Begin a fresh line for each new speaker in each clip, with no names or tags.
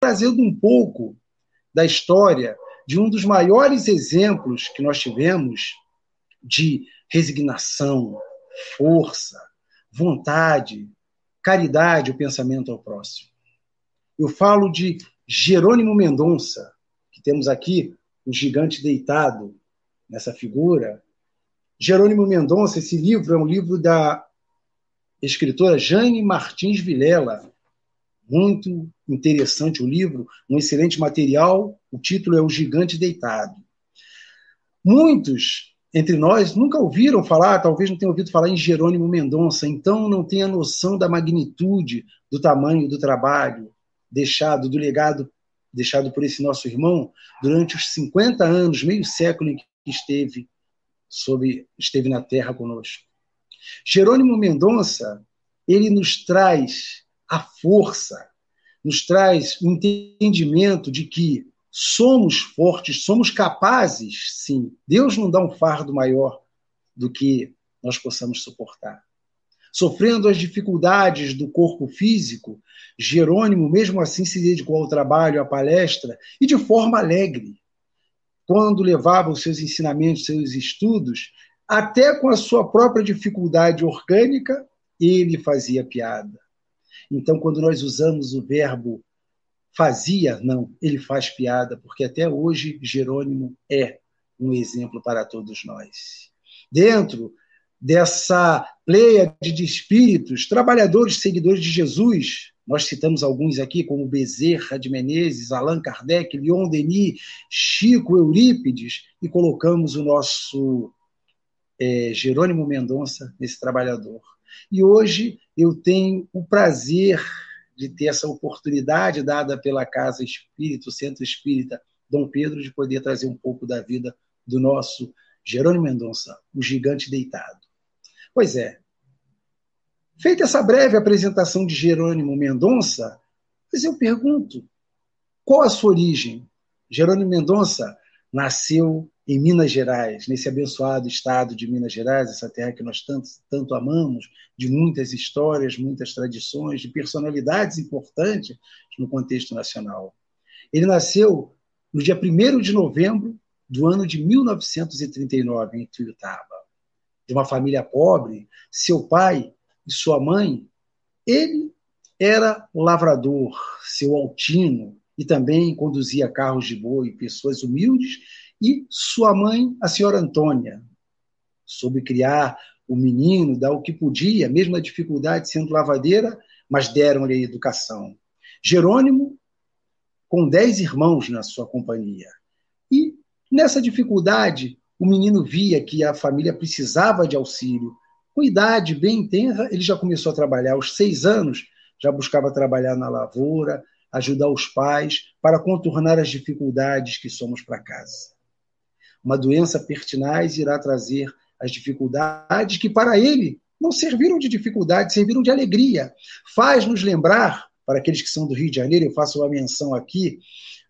trazendo um pouco da história de um dos maiores exemplos que nós tivemos de resignação, força, vontade, caridade, o pensamento ao próximo. Eu falo de Jerônimo Mendonça, que temos aqui o gigante deitado nessa figura. Jerônimo Mendonça, esse livro é um livro da escritora Jane Martins Vilela. Muito interessante o livro, um excelente material. O título é O Gigante Deitado. Muitos entre nós nunca ouviram falar, talvez não tenham ouvido falar em Jerônimo Mendonça, então não tem a noção da magnitude do tamanho do trabalho deixado, do legado deixado por esse nosso irmão durante os 50 anos, meio século em que esteve sobre esteve na terra conosco. Jerônimo Mendonça, ele nos traz a força, nos traz o entendimento de que somos fortes, somos capazes, sim. Deus não dá um fardo maior do que nós possamos suportar. Sofrendo as dificuldades do corpo físico, Jerônimo, mesmo assim, se dedicou ao trabalho, à palestra, e de forma alegre. Quando levava os seus ensinamentos, seus estudos, até com a sua própria dificuldade orgânica, ele fazia piada. Então, quando nós usamos o verbo fazia, não, ele faz piada, porque até hoje Jerônimo é um exemplo para todos nós. Dentro dessa pleia de espíritos, trabalhadores seguidores de Jesus, nós citamos alguns aqui, como Bezerra de Menezes, Allan Kardec, Leon Denis, Chico Eurípides, e colocamos o nosso é, Jerônimo Mendonça nesse trabalhador. E hoje eu tenho o prazer de ter essa oportunidade dada pela Casa Espírito, Centro Espírita Dom Pedro, de poder trazer um pouco da vida do nosso Jerônimo Mendonça, o gigante deitado. Pois é. Feita essa breve apresentação de Jerônimo Mendonça, mas eu pergunto, qual a sua origem? Jerônimo Mendonça nasceu em Minas Gerais, nesse abençoado estado de Minas Gerais, essa terra que nós tanto, tanto amamos, de muitas histórias, muitas tradições, de personalidades importantes no contexto nacional. Ele nasceu no dia 1 de novembro do ano de 1939, em Tuiutaba. De uma família pobre, seu pai e sua mãe, ele era lavrador, seu altino, e também conduzia carros de boi, pessoas humildes e sua mãe, a senhora Antônia, soube criar o menino, dar o que podia, mesmo a dificuldade sendo lavadeira, mas deram-lhe educação. Jerônimo, com dez irmãos na sua companhia. E nessa dificuldade, o menino via que a família precisava de auxílio. Com idade bem tenra, ele já começou a trabalhar. Aos seis anos, já buscava trabalhar na lavoura, ajudar os pais para contornar as dificuldades que somos para casa. Uma doença pertinaz irá trazer as dificuldades que para ele não serviram de dificuldade, serviram de alegria. Faz-nos lembrar, para aqueles que são do Rio de Janeiro, eu faço uma menção aqui,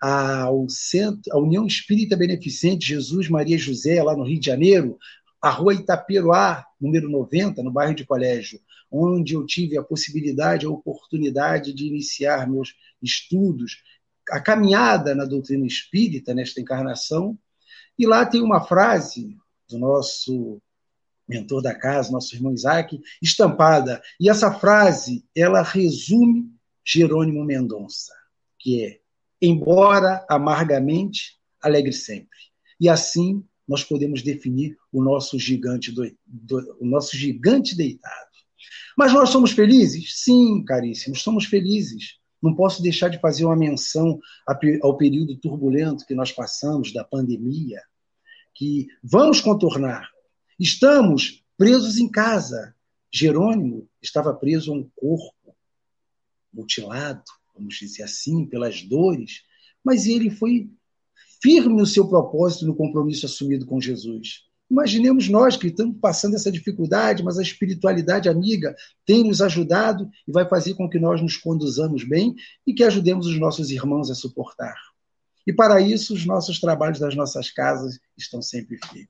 ao centro, a União Espírita Beneficente Jesus Maria José, lá no Rio de Janeiro, a rua Itaperuá, número 90, no bairro de Colégio, onde eu tive a possibilidade, a oportunidade de iniciar meus estudos, a caminhada na doutrina espírita nesta encarnação, e lá tem uma frase do nosso mentor da casa, nosso irmão Isaac, estampada. E essa frase, ela resume Jerônimo Mendonça, que é: embora amargamente, alegre sempre. E assim nós podemos definir o nosso gigante do, do, o nosso gigante deitado. Mas nós somos felizes? Sim, caríssimos, somos felizes. Não posso deixar de fazer uma menção ao período turbulento que nós passamos da pandemia, que vamos contornar. Estamos presos em casa. Jerônimo estava preso a um corpo mutilado, vamos dizer assim, pelas dores, mas ele foi firme no seu propósito, no compromisso assumido com Jesus. Imaginemos nós que estamos passando essa dificuldade, mas a espiritualidade amiga tem nos ajudado e vai fazer com que nós nos conduzamos bem e que ajudemos os nossos irmãos a suportar. E para isso, os nossos trabalhos das nossas casas estão sempre firmes.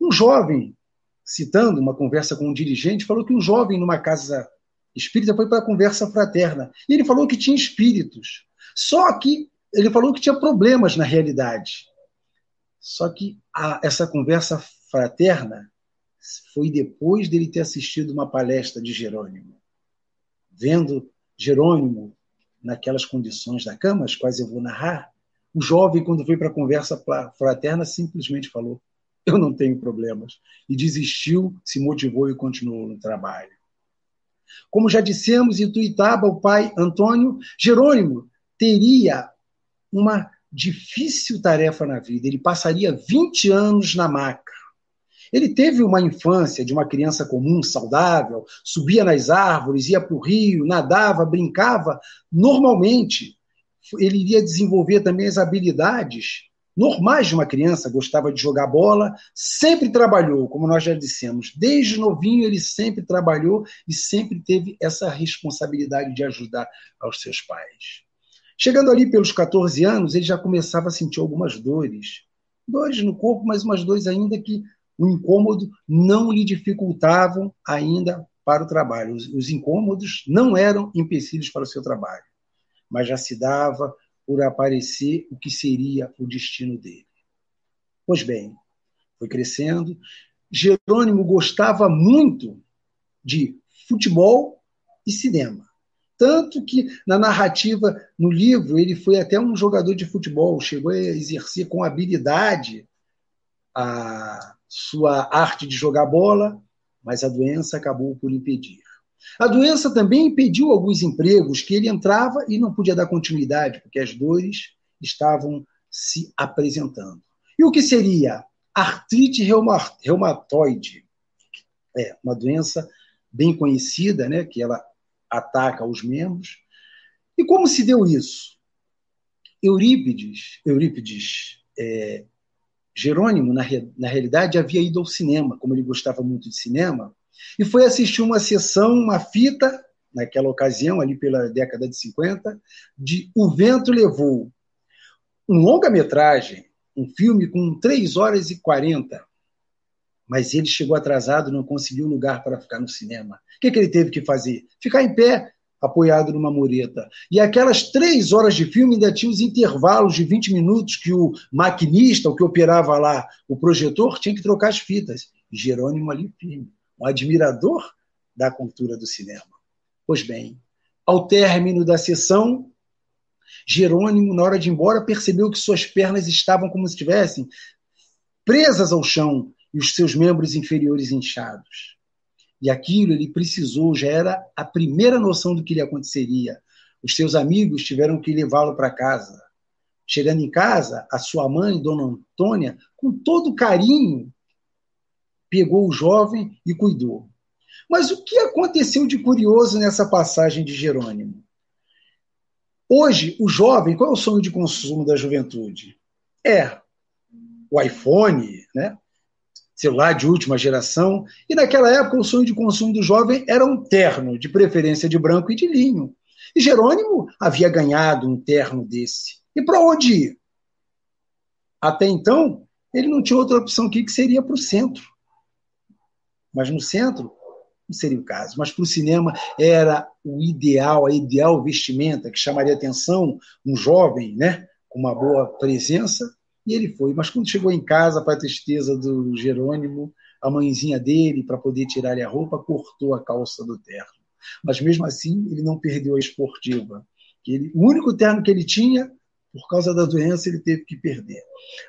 Um jovem, citando uma conversa com um dirigente, falou que um jovem numa casa espírita foi para a conversa fraterna. E ele falou que tinha espíritos. Só que ele falou que tinha problemas na realidade. Só que a, essa conversa fraterna foi depois dele ter assistido uma palestra de Jerônimo. Vendo Jerônimo naquelas condições da cama, as quais eu vou narrar, o jovem, quando foi para a conversa fraterna, simplesmente falou: Eu não tenho problemas. E desistiu, se motivou e continuou no trabalho. Como já dissemos, em Tuitaba, o pai Antônio Jerônimo teria uma difícil tarefa na vida. Ele passaria 20 anos na maca. Ele teve uma infância de uma criança comum, saudável, subia nas árvores, ia para o rio, nadava, brincava normalmente. Ele iria desenvolver também as habilidades normais de uma criança, gostava de jogar bola, sempre trabalhou, como nós já dissemos, desde novinho ele sempre trabalhou e sempre teve essa responsabilidade de ajudar aos seus pais. Chegando ali pelos 14 anos, ele já começava a sentir algumas dores. Dores no corpo, mas umas dores ainda que o incômodo não lhe dificultavam ainda para o trabalho. Os, os incômodos não eram empecilhos para o seu trabalho, mas já se dava por aparecer o que seria o destino dele. Pois bem, foi crescendo. Jerônimo gostava muito de futebol e cinema. Tanto que na narrativa, no livro, ele foi até um jogador de futebol, chegou a exercer com habilidade a, sua arte de jogar bola, mas a doença acabou por impedir. A doença também impediu alguns empregos que ele entrava e não podia dar continuidade, porque as dores estavam se apresentando. E o que seria artrite reumatoide? É uma doença bem conhecida, né, que ela ataca os membros. E como se deu isso? Eurípides, Eurípides é, Jerônimo, na, na realidade, havia ido ao cinema, como ele gostava muito de cinema, e foi assistir uma sessão, uma fita, naquela ocasião, ali pela década de 50, de O Vento Levou. Um longa-metragem, um filme com 3 horas e 40. Mas ele chegou atrasado, não conseguiu lugar para ficar no cinema. O que, que ele teve que fazer? Ficar em pé apoiado numa mureta. E aquelas três horas de filme ainda tinha os intervalos de 20 minutos que o maquinista, o que operava lá o projetor, tinha que trocar as fitas. Jerônimo ali firme, um admirador da cultura do cinema. Pois bem, ao término da sessão, Jerônimo, na hora de ir embora, percebeu que suas pernas estavam como se estivessem presas ao chão e os seus membros inferiores inchados. E aquilo ele precisou, já era a primeira noção do que lhe aconteceria. Os seus amigos tiveram que levá-lo para casa. Chegando em casa, a sua mãe, Dona Antônia, com todo carinho, pegou o jovem e cuidou. Mas o que aconteceu de curioso nessa passagem de Jerônimo? Hoje, o jovem, qual é o sonho de consumo da juventude? É o iPhone, né? Celular de última geração, e naquela época o sonho de consumo do jovem era um terno, de preferência de branco e de linho. E Jerônimo havia ganhado um terno desse. E para onde ir? Até então, ele não tinha outra opção que, que seria para o centro. Mas no centro, não seria o caso. Mas para o cinema era o ideal, a ideal vestimenta que chamaria atenção um jovem, né, com uma boa presença, e ele foi. Mas quando chegou em casa, para a tristeza do Jerônimo, a mãezinha dele, para poder tirar-lhe a roupa, cortou a calça do terno. Mas mesmo assim, ele não perdeu a esportiva. Ele, o único terno que ele tinha, por causa da doença, ele teve que perder.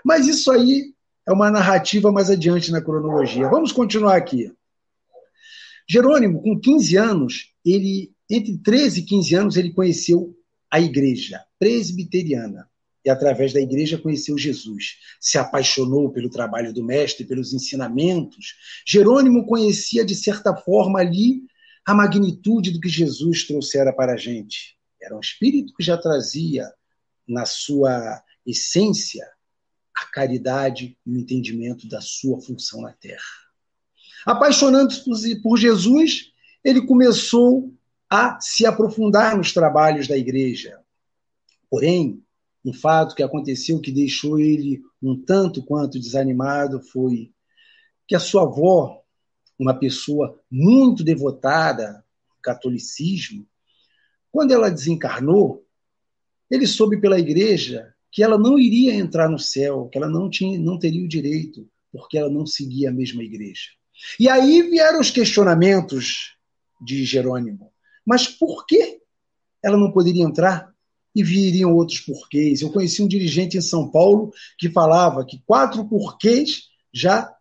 Mas isso aí é uma narrativa mais adiante na cronologia. Vamos continuar aqui. Jerônimo, com 15 anos, ele entre 13 e 15 anos, ele conheceu a igreja presbiteriana e, através da igreja, conheceu Jesus. Se apaixonou pelo trabalho do Mestre, pelos ensinamentos. Jerônimo conhecia, de certa forma, ali a magnitude do que Jesus trouxera para a gente. Era um espírito que já trazia, na sua essência, caridade e o entendimento da sua função na terra. Apaixonando-se por Jesus, ele começou a se aprofundar nos trabalhos da igreja. Porém, um fato que aconteceu que deixou ele um tanto quanto desanimado foi que a sua avó, uma pessoa muito devotada ao catolicismo, quando ela desencarnou, ele soube pela igreja que ela não iria entrar no céu, que ela não, tinha, não teria o direito, porque ela não seguia a mesma igreja. E aí vieram os questionamentos de Jerônimo. Mas por que ela não poderia entrar? E viriam outros porquês. Eu conheci um dirigente em São Paulo que falava que quatro porquês já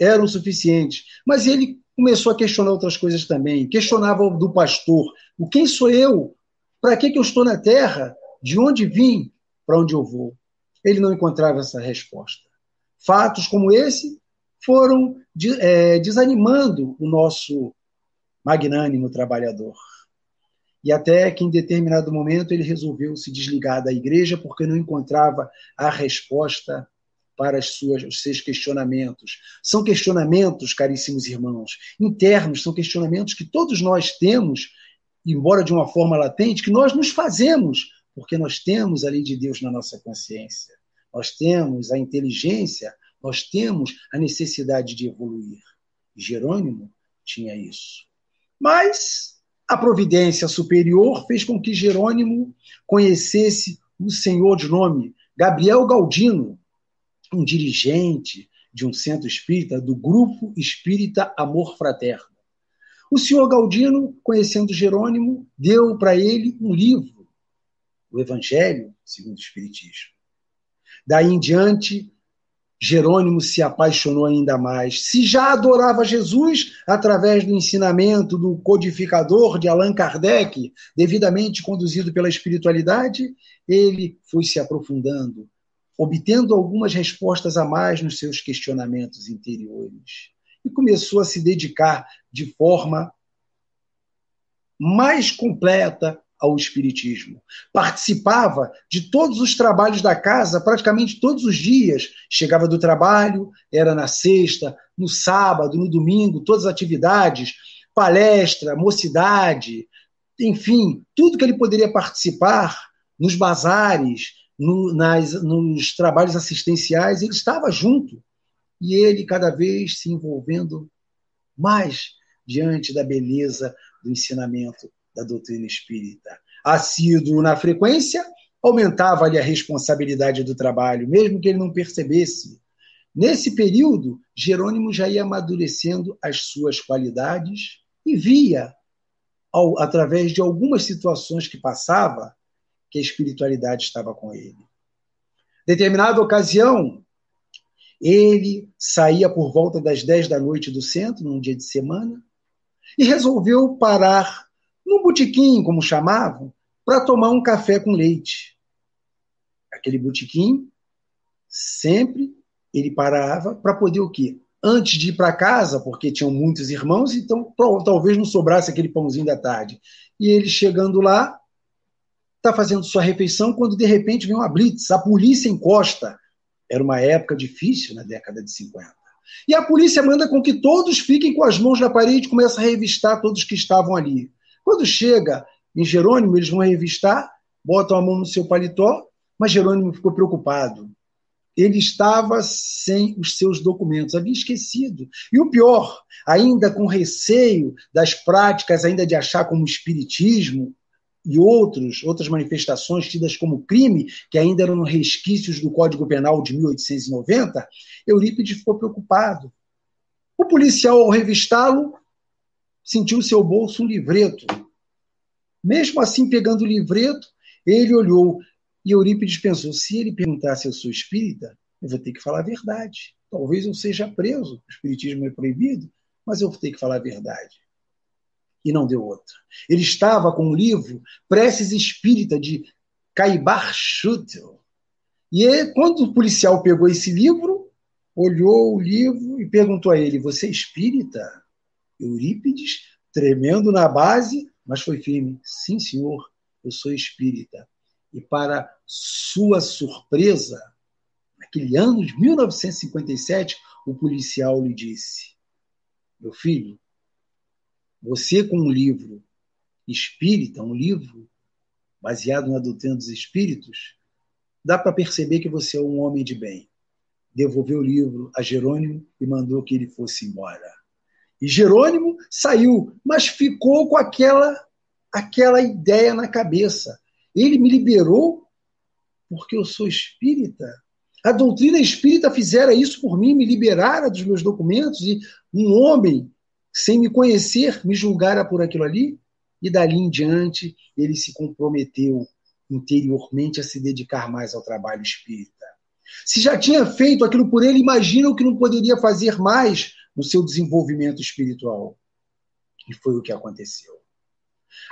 eram suficientes. Mas ele começou a questionar outras coisas também. Questionava do pastor: o quem sou eu? Para que, que eu estou na terra? De onde vim? Para onde eu vou? Ele não encontrava essa resposta. Fatos como esse foram é, desanimando o nosso magnânimo trabalhador. E até que em determinado momento ele resolveu se desligar da igreja porque não encontrava a resposta para as suas, os seus questionamentos. São questionamentos, caríssimos irmãos, internos, são questionamentos que todos nós temos, embora de uma forma latente, que nós nos fazemos, porque nós temos a lei de Deus na nossa consciência. Nós temos a inteligência, nós temos a necessidade de evoluir. Jerônimo tinha isso. Mas a providência superior fez com que Jerônimo conhecesse o senhor de nome Gabriel Galdino, um dirigente de um centro espírita do Grupo Espírita Amor Fraterno. O senhor Galdino, conhecendo Jerônimo, deu para ele um livro, o Evangelho segundo o Espiritismo. Daí em diante, Jerônimo se apaixonou ainda mais. Se já adorava Jesus através do ensinamento do codificador de Allan Kardec, devidamente conduzido pela espiritualidade, ele foi se aprofundando, obtendo algumas respostas a mais nos seus questionamentos interiores. E começou a se dedicar de forma mais completa ao Espiritismo. Participava de todos os trabalhos da casa, praticamente todos os dias. Chegava do trabalho, era na sexta, no sábado, no domingo, todas as atividades, palestra, mocidade, enfim, tudo que ele poderia participar nos bazares, no, nas, nos trabalhos assistenciais, ele estava junto. E ele cada vez se envolvendo mais diante da beleza do ensinamento da doutrina espírita. Assíduo na frequência, aumentava-lhe a responsabilidade do trabalho, mesmo que ele não percebesse. Nesse período, Jerônimo já ia amadurecendo as suas qualidades e via, ao, através de algumas situações que passava, que a espiritualidade estava com ele. Determinada ocasião, ele saía por volta das 10 da noite do centro, num dia de semana, e resolveu parar num botequim, como chamavam, para tomar um café com leite. Aquele botequim, sempre ele parava para poder o quê? Antes de ir para casa, porque tinham muitos irmãos, então talvez não sobrasse aquele pãozinho da tarde. E ele chegando lá, está fazendo sua refeição, quando de repente vem uma blitz, a polícia encosta. Era uma época difícil na década de 50. E a polícia manda com que todos fiquem com as mãos na parede e começa a revistar todos que estavam ali. Quando chega em Jerônimo, eles vão revistar, botam a mão no seu paletó, mas Jerônimo ficou preocupado. Ele estava sem os seus documentos, havia esquecido. E o pior, ainda com receio das práticas ainda de achar como espiritismo e outros, outras manifestações tidas como crime, que ainda eram resquícios do Código Penal de 1890, Eurípides ficou preocupado. O policial, ao revistá-lo, sentiu no seu bolso um livreto. Mesmo assim, pegando o livreto, ele olhou e Eurípides pensou: se ele perguntasse eu sou espírita, eu vou ter que falar a verdade. Talvez eu seja preso, o espiritismo é proibido, mas eu vou ter que falar a verdade. E não deu outra. Ele estava com o livro Preces Espírita de Caibar Schutel. E quando o policial pegou esse livro, olhou o livro e perguntou a ele: Você é espírita? Eurípides, tremendo na base, mas foi firme. Sim, senhor, eu sou espírita. E para sua surpresa, naquele ano de 1957, o policial lhe disse: Meu filho, você com um livro espírita, um livro baseado na doutrina dos espíritos, dá para perceber que você é um homem de bem. Devolveu o livro a Jerônimo e mandou que ele fosse embora. E Jerônimo saiu, mas ficou com aquela aquela ideia na cabeça. Ele me liberou porque eu sou espírita. A doutrina espírita fizera isso por mim, me liberara dos meus documentos e um homem, sem me conhecer, me julgara por aquilo ali. E dali em diante, ele se comprometeu interiormente a se dedicar mais ao trabalho espírita. Se já tinha feito aquilo por ele, imagina o que não poderia fazer mais no seu desenvolvimento espiritual. E foi o que aconteceu.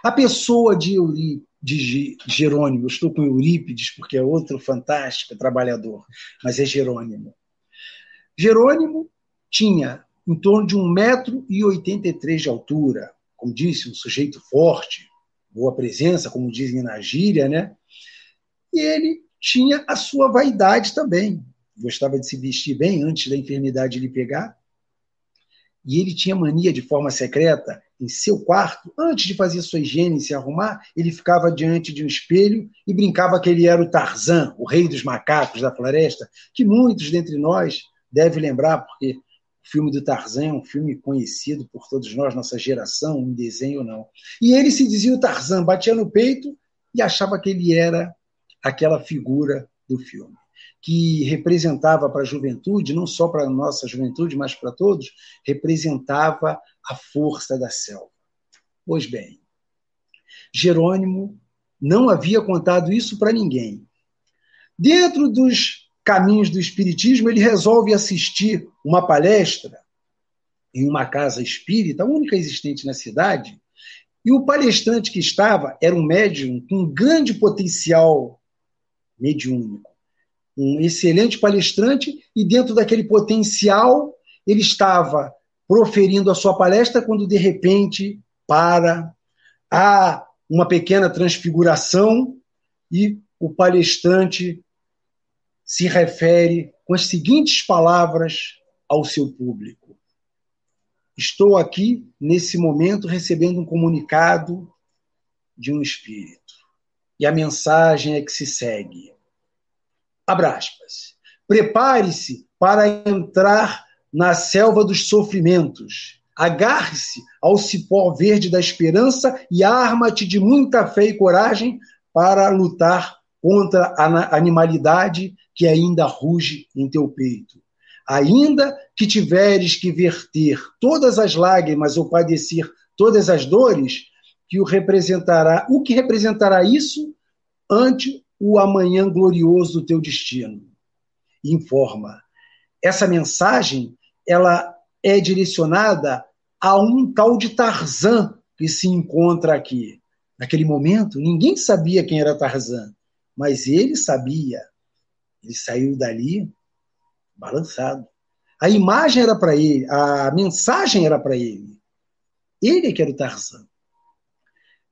A pessoa de, Euri, de Jerônimo, estou com Eurípides porque é outro fantástico trabalhador, mas é Jerônimo. Jerônimo tinha em torno de 1,83m de altura, como disse, um sujeito forte, boa presença, como dizem na gíria, né? E ele tinha a sua vaidade também. Gostava de se vestir bem antes da enfermidade lhe pegar. E ele tinha mania de forma secreta, em seu quarto, antes de fazer sua higiene e se arrumar, ele ficava diante de um espelho e brincava que ele era o Tarzan, o rei dos macacos da floresta, que muitos dentre nós devem lembrar, porque o filme do Tarzan é um filme conhecido por todos nós, nossa geração, um desenho ou não. E ele se dizia o Tarzan, batia no peito e achava que ele era aquela figura do filme, que representava para a juventude, não só para a nossa juventude, mas para todos, representava a força da selva. Pois bem, Jerônimo não havia contado isso para ninguém. Dentro dos caminhos do Espiritismo, ele resolve assistir uma palestra em uma casa espírita, a única existente na cidade, e o palestrante que estava era um médium com grande potencial mediúnico. Um excelente palestrante, e dentro daquele potencial, ele estava proferindo a sua palestra quando, de repente, para, há uma pequena transfiguração e o palestrante se refere com as seguintes palavras ao seu público. Estou aqui, nesse momento, recebendo um comunicado de um espírito. E a mensagem é que se segue. Abra aspas. Prepare-se para entrar na selva dos sofrimentos. Agarre-se ao cipó verde da esperança e arma-te de muita fé e coragem para lutar contra a animalidade que ainda ruge em teu peito. Ainda que tiveres que verter todas as lágrimas ou padecer todas as dores, que o representará, o que representará isso ante o amanhã glorioso do teu destino. Informa. Essa mensagem, ela é direcionada a um tal de Tarzan que se encontra aqui. Naquele momento, ninguém sabia quem era Tarzan, mas ele sabia. Ele saiu dali balançado. A imagem era para ele, a mensagem era para ele. Ele que era o Tarzan.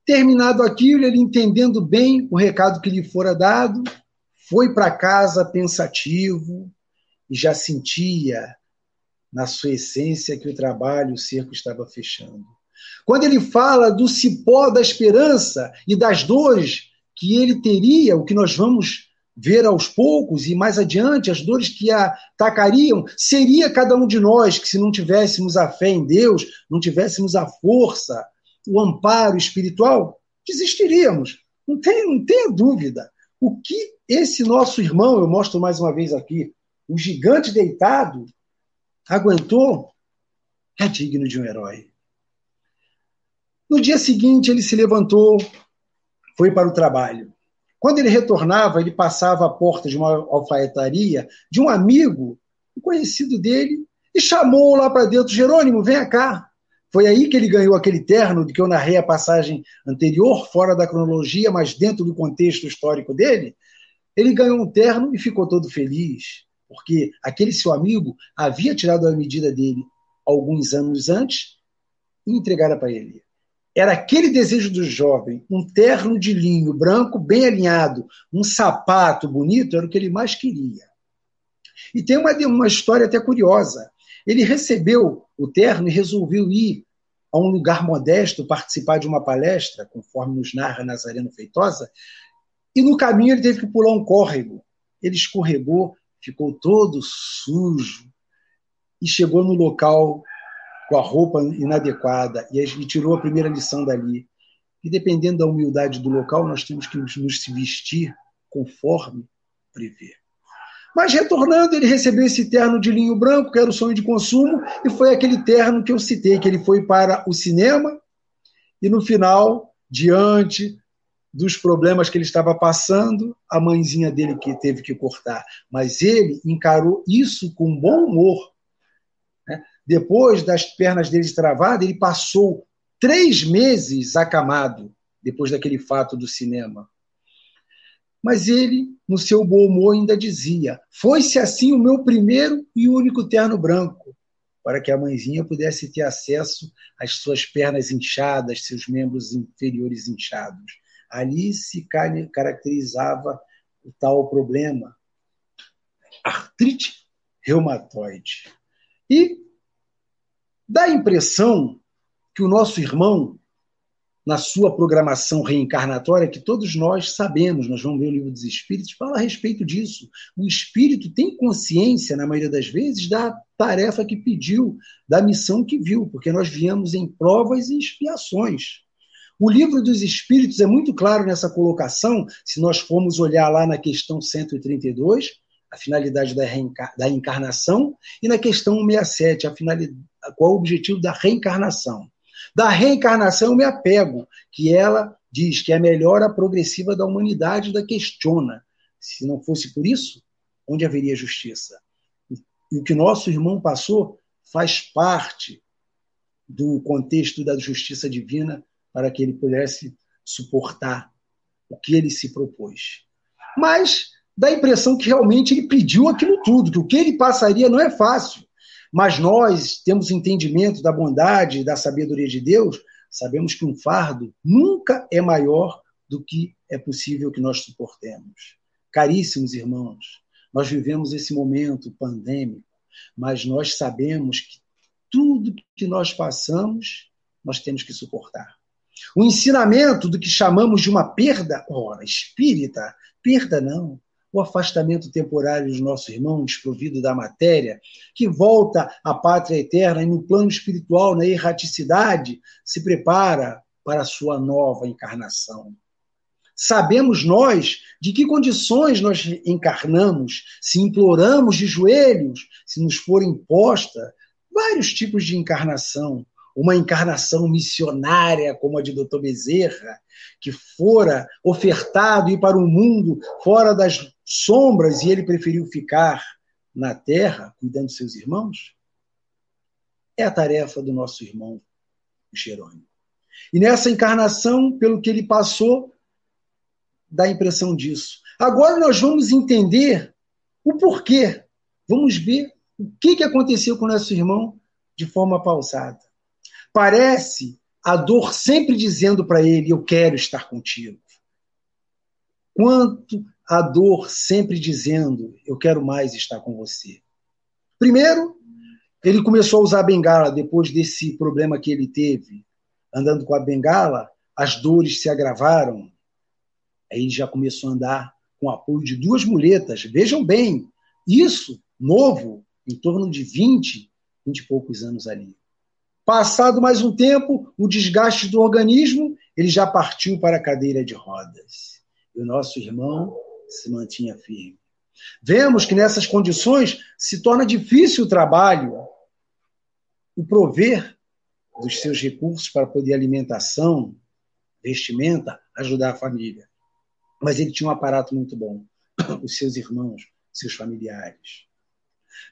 Terminado aquilo, ele entendendo bem o recado que lhe fora dado, foi para casa pensativo e já sentia na sua essência que o trabalho, o cerco estava fechando. Quando ele fala do cipó da esperança e das dores que ele teria, o que nós vamos ver aos poucos e mais adiante, as dores que atacariam, seria cada um de nós que, se não tivéssemos a fé em Deus, não tivéssemos a força o amparo espiritual, desistiríamos. Não tem, não tenha dúvida. O que esse nosso irmão, eu mostro mais uma vez aqui, o gigante deitado, aguentou, é digno de um herói. No dia seguinte, ele se levantou, foi para o trabalho. Quando ele retornava, ele passava à porta de uma alfaiataria de um amigo, um conhecido dele, e chamou lá para dentro: Jerônimo, venha cá. Foi aí que ele ganhou aquele terno de que eu narrei a passagem anterior, fora da cronologia, mas dentro do contexto histórico dele. Ele ganhou um terno e ficou todo feliz, porque aquele seu amigo havia tirado a medida dele alguns anos antes e entregara para ele. Era aquele desejo do jovem, um terno de linho branco bem alinhado, um sapato bonito, era o que ele mais queria. E tem uma, uma história até curiosa. Ele recebeu o terno e resolveu ir a um lugar modesto participar de uma palestra, conforme nos narra Nazareno Feitosa, e no caminho ele teve que pular um córrego. Ele escorregou, ficou todo sujo e chegou no local com a roupa inadequada e tirou a primeira lição dali. E dependendo da humildade do local, nós temos que nos vestir conforme prevê. Mas retornando, ele recebeu esse terno de linho branco, que era o sonho de consumo, e foi aquele terno que eu citei, que ele foi para o cinema, e no final, diante dos problemas que ele estava passando, a mãezinha dele que teve que cortar. Mas ele encarou isso com bom humor. Né? Depois das pernas dele travadas, ele passou três meses acamado, depois daquele fato do cinema. Mas ele, no seu bom humor, ainda dizia: Foi-se assim o meu primeiro e único terno branco, para que a mãezinha pudesse ter acesso às suas pernas inchadas, seus membros inferiores inchados. Ali se caracterizava o tal problema, artrite reumatoide. E dá a impressão que o nosso irmão na sua programação reencarnatória, que todos nós sabemos, nós vamos ver o livro dos Espíritos, fala a respeito disso. O espírito tem consciência, na maioria das vezes, da tarefa que pediu, da missão que viu, porque nós viemos em provas e expiações. O livro dos Espíritos é muito claro nessa colocação, se nós formos olhar lá na questão 132, a finalidade da, da encarnação, e na questão 167, a qual o objetivo da reencarnação. Da reencarnação eu me apego, que ela diz que é a melhora progressiva da humanidade da questiona. Se não fosse por isso, onde haveria justiça? E o que nosso irmão passou faz parte do contexto da justiça divina para que ele pudesse suportar o que ele se propôs. Mas dá a impressão que realmente ele pediu aquilo tudo, que o que ele passaria não é fácil. Mas nós temos entendimento da bondade, da sabedoria de Deus, sabemos que um fardo nunca é maior do que é possível que nós suportemos. Caríssimos irmãos, nós vivemos esse momento pandêmico, mas nós sabemos que tudo que nós passamos, nós temos que suportar. O ensinamento do que chamamos de uma perda, ora, espírita, perda não, o afastamento temporário do nosso irmão, desprovido da matéria, que volta à pátria eterna e no plano espiritual, na erraticidade, se prepara para a sua nova encarnação. Sabemos nós de que condições nós encarnamos, se imploramos de joelhos, se nos for imposta vários tipos de encarnação, uma encarnação missionária como a de Dr. Bezerra, que fora ofertado ir para um mundo fora das sombras e ele preferiu ficar na terra cuidando dos seus irmãos? É a tarefa do nosso irmão Jerônimo. E nessa encarnação, pelo que ele passou, dá a impressão disso. Agora nós vamos entender o porquê. Vamos ver o que, que aconteceu com nosso irmão de forma pausada. Parece a dor sempre dizendo para ele: Eu quero estar contigo. Quanto a dor sempre dizendo: Eu quero mais estar com você. Primeiro, ele começou a usar a bengala depois desse problema que ele teve. Andando com a bengala, as dores se agravaram. Aí ele já começou a andar com o apoio de duas muletas. Vejam bem, isso novo, em torno de 20, 20 e poucos anos ali. Passado mais um tempo, o desgaste do organismo, ele já partiu para a cadeira de rodas. E o nosso irmão se mantinha firme. Vemos que nessas condições se torna difícil o trabalho, o prover dos seus recursos para poder alimentação, vestimenta, ajudar a família. Mas ele tinha um aparato muito bom, os seus irmãos, seus familiares.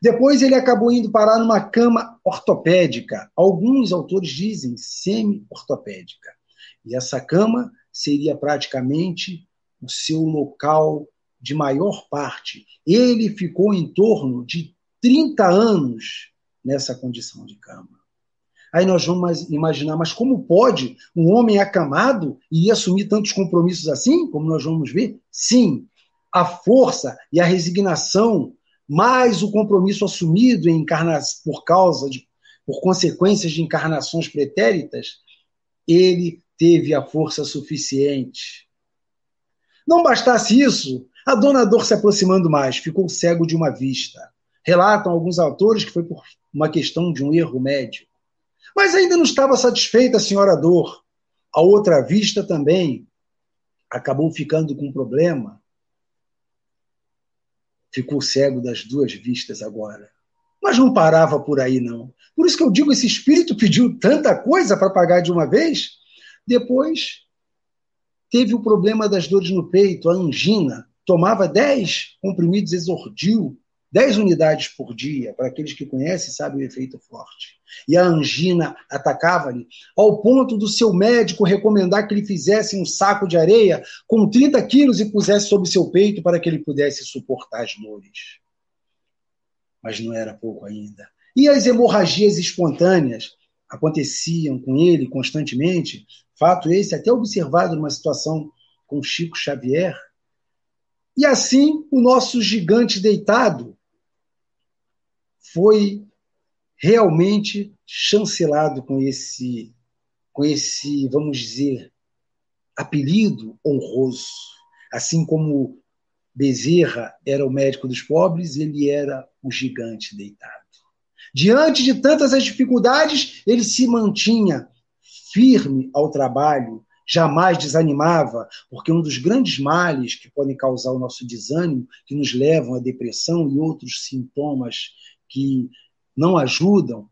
Depois ele acabou indo parar numa cama ortopédica. Alguns autores dizem semi-ortopédica. E essa cama seria praticamente o seu local de maior parte. Ele ficou em torno de 30 anos nessa condição de cama. Aí nós vamos imaginar, mas como pode um homem acamado e assumir tantos compromissos assim, como nós vamos ver? Sim, a força e a resignação mais o compromisso assumido em encarna por causa de por consequências de encarnações pretéritas, ele teve a força suficiente. Não bastasse isso, a dona Dor se aproximando mais, ficou cego de uma vista. Relatam alguns autores que foi por uma questão de um erro médico. Mas ainda não estava satisfeita a senhora Dor. a outra vista também acabou ficando com um problema. Ficou cego das duas vistas agora. Mas não parava por aí, não. Por isso que eu digo: esse espírito pediu tanta coisa para pagar de uma vez. Depois teve o problema das dores no peito, a angina. Tomava 10 comprimidos exordiu 10 unidades por dia, para aqueles que conhecem, sabem o efeito forte. E a angina atacava-lhe, ao ponto do seu médico recomendar que ele fizesse um saco de areia com 30 quilos e pusesse sobre seu peito para que ele pudesse suportar as dores. Mas não era pouco ainda. E as hemorragias espontâneas aconteciam com ele constantemente, fato esse até observado numa situação com Chico Xavier. E assim, o nosso gigante deitado foi realmente chancelado com esse, com esse, vamos dizer, apelido honroso. Assim como Bezerra era o médico dos pobres, ele era o gigante deitado. Diante de tantas as dificuldades, ele se mantinha firme ao trabalho, jamais desanimava, porque um dos grandes males que podem causar o nosso desânimo, que nos levam à depressão e outros sintomas que não ajudam,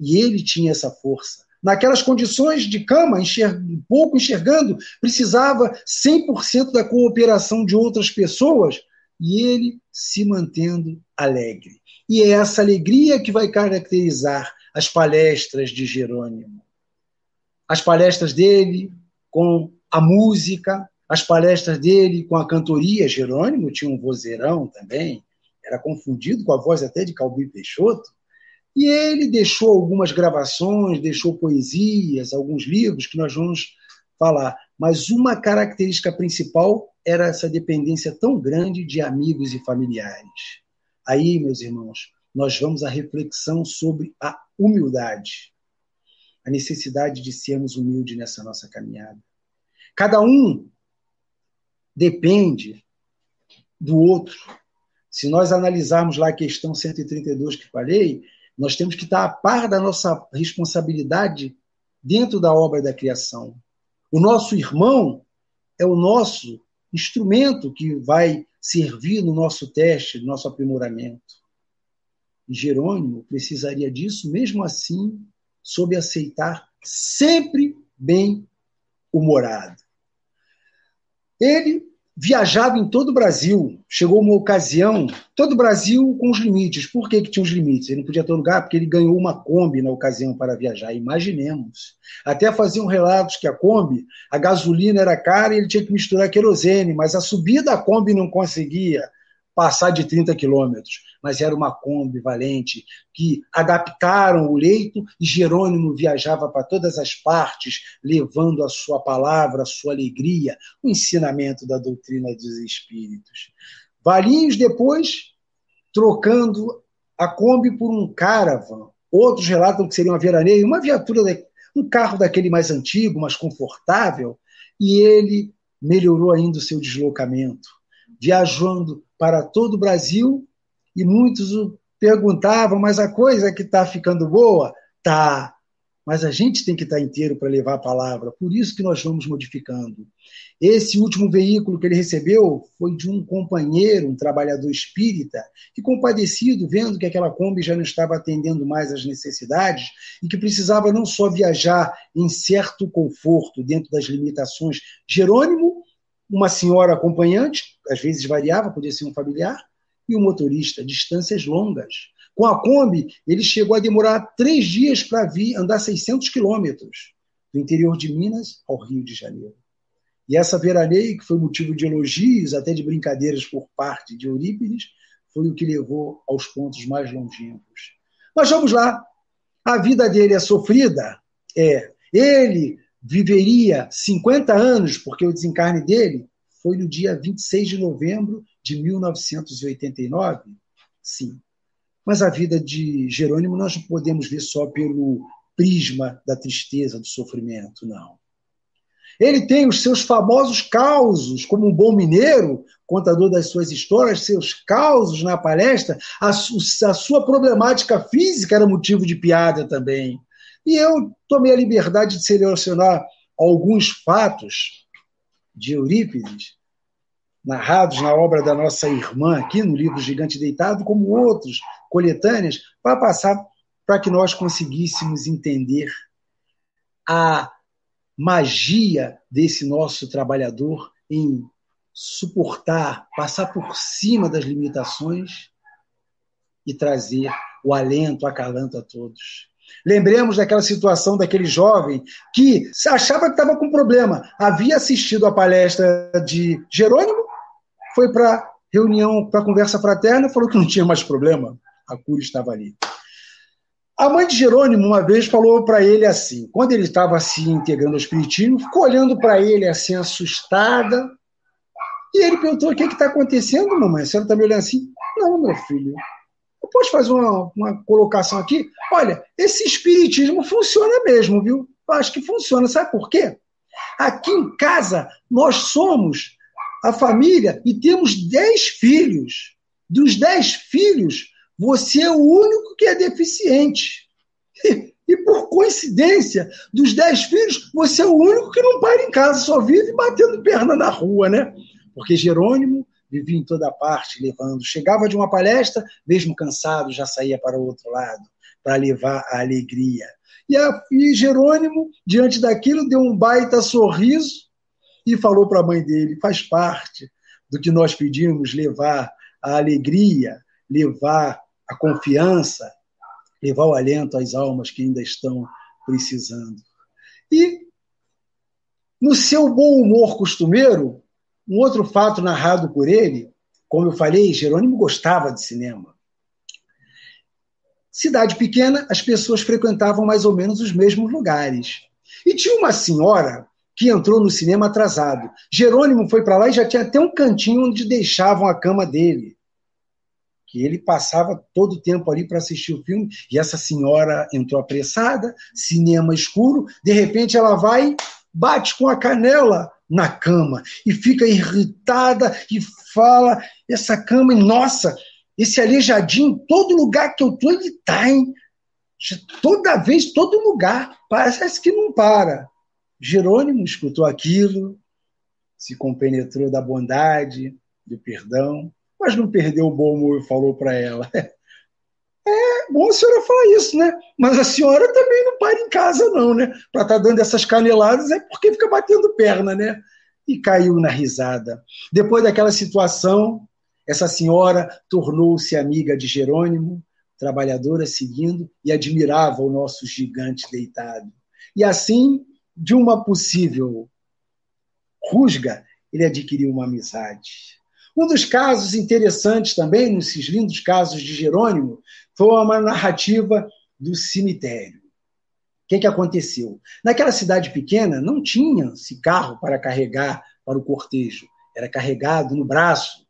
e ele tinha essa força. Naquelas condições de cama, enxer... pouco enxergando, precisava 100% da cooperação de outras pessoas, e ele se mantendo alegre. E é essa alegria que vai caracterizar as palestras de Jerônimo. As palestras dele com a música, as palestras dele com a cantoria. Jerônimo tinha um vozeirão também, era confundido com a voz até de Calbi Peixoto, e ele deixou algumas gravações, deixou poesias, alguns livros que nós vamos falar. Mas uma característica principal era essa dependência tão grande de amigos e familiares. Aí, meus irmãos, nós vamos à reflexão sobre a humildade, a necessidade de sermos humildes nessa nossa caminhada. Cada um depende do outro. Se nós analisarmos lá a questão 132 que falei, nós temos que estar a par da nossa responsabilidade dentro da obra da criação. O nosso irmão é o nosso instrumento que vai servir no nosso teste, no nosso aprimoramento. E Jerônimo precisaria disso, mesmo assim, sob aceitar sempre bem humorado. Ele viajava em todo o Brasil. Chegou uma ocasião, todo o Brasil com os limites. Por que, que tinha os limites? Ele não podia ter lugar porque ele ganhou uma Kombi na ocasião para viajar. Imaginemos. Até faziam relatos que a Kombi, a gasolina era cara e ele tinha que misturar querosene, mas a subida da Kombi não conseguia passar de 30 quilômetros, mas era uma Kombi valente, que adaptaram o leito e Jerônimo viajava para todas as partes, levando a sua palavra, a sua alegria, o ensinamento da doutrina dos espíritos. Valinhos depois, trocando a Kombi por um caravan, outros relatam que seria uma veraneio, uma viatura, um carro daquele mais antigo, mais confortável, e ele melhorou ainda o seu deslocamento, viajando para todo o Brasil e muitos perguntavam, mas a coisa que está ficando boa? Tá. Mas a gente tem que estar tá inteiro para levar a palavra. Por isso que nós vamos modificando. Esse último veículo que ele recebeu foi de um companheiro, um trabalhador espírita, que compadecido, vendo que aquela Kombi já não estava atendendo mais às necessidades e que precisava não só viajar em certo conforto dentro das limitações. Jerônimo uma senhora acompanhante, às vezes variava, podia ser um familiar, e o motorista, distâncias longas. Com a Kombi, ele chegou a demorar três dias para vir andar 600 quilômetros, do interior de Minas ao Rio de Janeiro. E essa veraneio, que foi motivo de elogios, até de brincadeiras por parte de Eurípides, foi o que levou aos pontos mais longínquos. Mas vamos lá. A vida dele é sofrida? É. Ele viveria 50 anos, porque o desencarne dele foi no dia 26 de novembro de 1989? Sim. Mas a vida de Jerônimo nós não podemos ver só pelo prisma da tristeza, do sofrimento, não. Ele tem os seus famosos causos, como um bom mineiro, contador das suas histórias, seus causos na palestra, a, a sua problemática física era motivo de piada também. E eu tomei a liberdade de selecionar alguns fatos de Eurípides, narrados na obra da nossa irmã aqui no livro Gigante Deitado, como outros coletâneas, para passar para que nós conseguíssemos entender a magia desse nosso trabalhador em suportar, passar por cima das limitações e trazer o alento, acalanto a todos. Lembremos daquela situação daquele jovem que achava que estava com problema. Havia assistido a palestra de Jerônimo, foi para reunião, para conversa fraterna, falou que não tinha mais problema, a cura estava ali. A mãe de Jerônimo, uma vez, falou para ele assim, quando ele estava se integrando ao Espiritismo, ficou olhando para ele assim, assustada, e ele perguntou: O que está acontecendo, mamãe? A senhora está me olhando assim? Não, meu filho, posso fazer uma, uma colocação aqui? Olha, esse espiritismo funciona mesmo, viu? Eu acho que funciona. Sabe por quê? Aqui em casa, nós somos a família e temos dez filhos. Dos dez filhos, você é o único que é deficiente. E, e por coincidência, dos dez filhos, você é o único que não para em casa, só vive batendo perna na rua, né? Porque Jerônimo vivia em toda parte levando. Chegava de uma palestra, mesmo cansado, já saía para o outro lado, para levar a alegria. E, a, e Jerônimo, diante daquilo, deu um baita sorriso e falou para a mãe dele: faz parte do que nós pedimos, levar a alegria, levar a confiança, levar o alento às almas que ainda estão precisando. E, no seu bom humor costumeiro, um outro fato narrado por ele, como eu falei, Jerônimo gostava de cinema. Cidade pequena, as pessoas frequentavam mais ou menos os mesmos lugares. E tinha uma senhora que entrou no cinema atrasado. Jerônimo foi para lá e já tinha até um cantinho onde deixavam a cama dele. Que ele passava todo o tempo ali para assistir o filme. E essa senhora entrou apressada, cinema escuro. De repente ela vai, bate com a canela na cama e fica irritada e fala: essa cama, nossa, esse aleijadinho, todo lugar que eu tô, ele tá, hein? Toda vez, todo lugar, parece que não para. Jerônimo escutou aquilo, se compenetrou da bondade, do perdão, mas não perdeu o bom humor e falou para ela: É bom a senhora falar isso, né? Mas a senhora também não para em casa, não, né? Para estar tá dando essas caneladas é porque fica batendo perna, né? E caiu na risada. Depois daquela situação, essa senhora tornou-se amiga de Jerônimo, trabalhadora seguindo, e admirava o nosso gigante deitado. E assim, de uma possível rusga, ele adquiriu uma amizade. Um dos casos interessantes também, nesses lindos casos de Jerônimo, foi uma narrativa do cemitério. O que, que aconteceu? Naquela cidade pequena, não tinha-se carro para carregar para o cortejo. Era carregado no braço.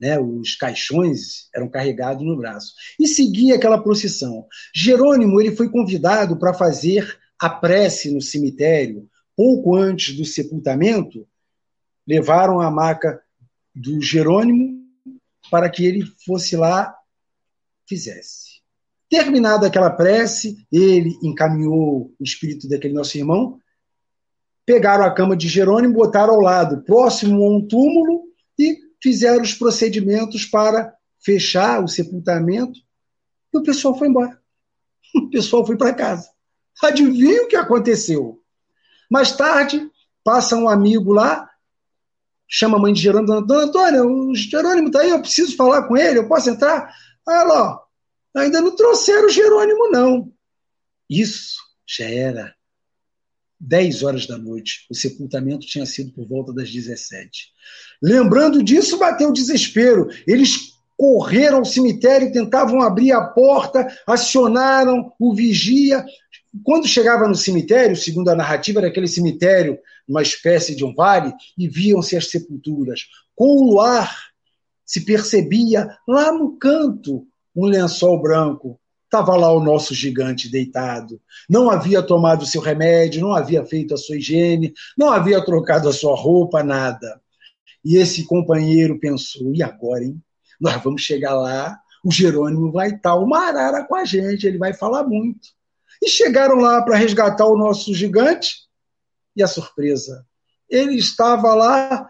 Né? Os caixões eram carregados no braço. E seguia aquela procissão. Jerônimo ele foi convidado para fazer a prece no cemitério. Pouco antes do sepultamento, levaram a maca do Jerônimo para que ele fosse lá fizesse. Terminada aquela prece, ele encaminhou o espírito daquele nosso irmão, pegaram a cama de Jerônimo, botaram ao lado, próximo a um túmulo, e fizeram os procedimentos para fechar o sepultamento, e o pessoal foi embora. O pessoal foi para casa. Adivinha o que aconteceu? Mais tarde, passa um amigo lá, chama a mãe de Jerônimo, Dona Antônia, o Jerônimo está aí, eu preciso falar com ele, eu posso entrar? Ela, ó, ainda não trouxeram Jerônimo, não. Isso já era 10 horas da noite. O sepultamento tinha sido por volta das 17. Lembrando disso, bateu o desespero. Eles correram ao cemitério, tentavam abrir a porta, acionaram o vigia. Quando chegava no cemitério, segundo a narrativa, era aquele cemitério, uma espécie de um vale, e viam-se as sepulturas. Com o luar se percebia lá no canto um lençol branco. Estava lá o nosso gigante deitado. Não havia tomado seu remédio, não havia feito a sua higiene, não havia trocado a sua roupa, nada. E esse companheiro pensou: e agora, hein? Nós vamos chegar lá, o Jerônimo vai estar uma arara com a gente, ele vai falar muito. E chegaram lá para resgatar o nosso gigante, E a surpresa? Ele estava lá,